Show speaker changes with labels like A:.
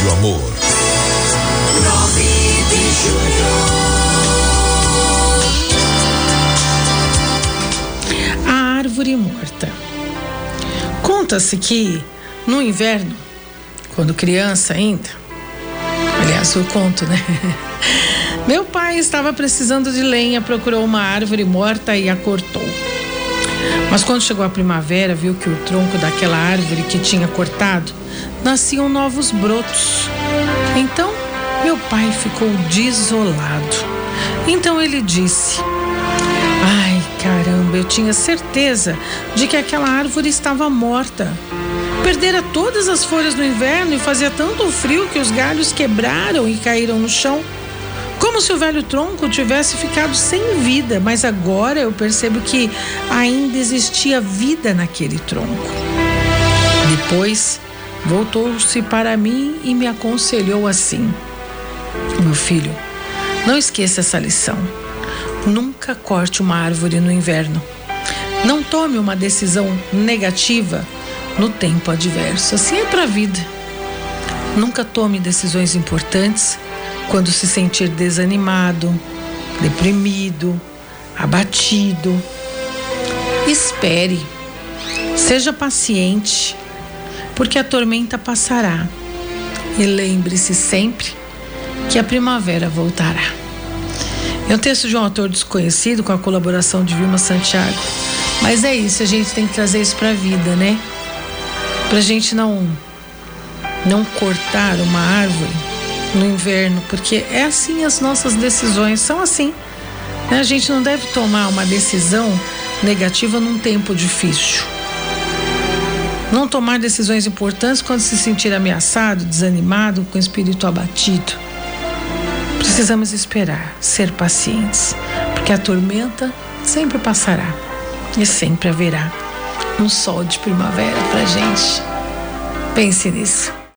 A: Rádio Amor.
B: 9 de.
C: A árvore morta. Conta-se que no inverno, quando criança ainda, aliás, eu conto, né? Meu pai estava precisando de lenha, procurou uma árvore morta e a cortou. Mas quando chegou a primavera, viu que o tronco daquela árvore que tinha cortado nasciam novos brotos. Então, meu pai ficou desolado. Então ele disse: Ai, caramba, eu tinha certeza de que aquela árvore estava morta. Perdera todas as folhas no inverno e fazia tanto frio que os galhos quebraram e caíram no chão. Como se o velho tronco tivesse ficado sem vida, mas agora eu percebo que ainda existia vida naquele tronco. Depois voltou-se para mim e me aconselhou assim: Meu filho, não esqueça essa lição. Nunca corte uma árvore no inverno. Não tome uma decisão negativa no tempo adverso. Assim é para a vida. Nunca tome decisões importantes quando se sentir desanimado, deprimido, abatido. Espere, seja paciente, porque a tormenta passará. E lembre-se sempre que a primavera voltará. É um texto de um autor desconhecido com a colaboração de Vilma Santiago. Mas é isso, a gente tem que trazer isso para a vida, né? Pra gente não não cortar uma árvore no inverno, porque é assim as nossas decisões são assim. Né? A gente não deve tomar uma decisão negativa num tempo difícil. Não tomar decisões importantes quando se sentir ameaçado, desanimado, com o espírito abatido. Precisamos esperar, ser pacientes, porque a tormenta sempre passará e sempre haverá um sol de primavera pra gente. Pense nisso.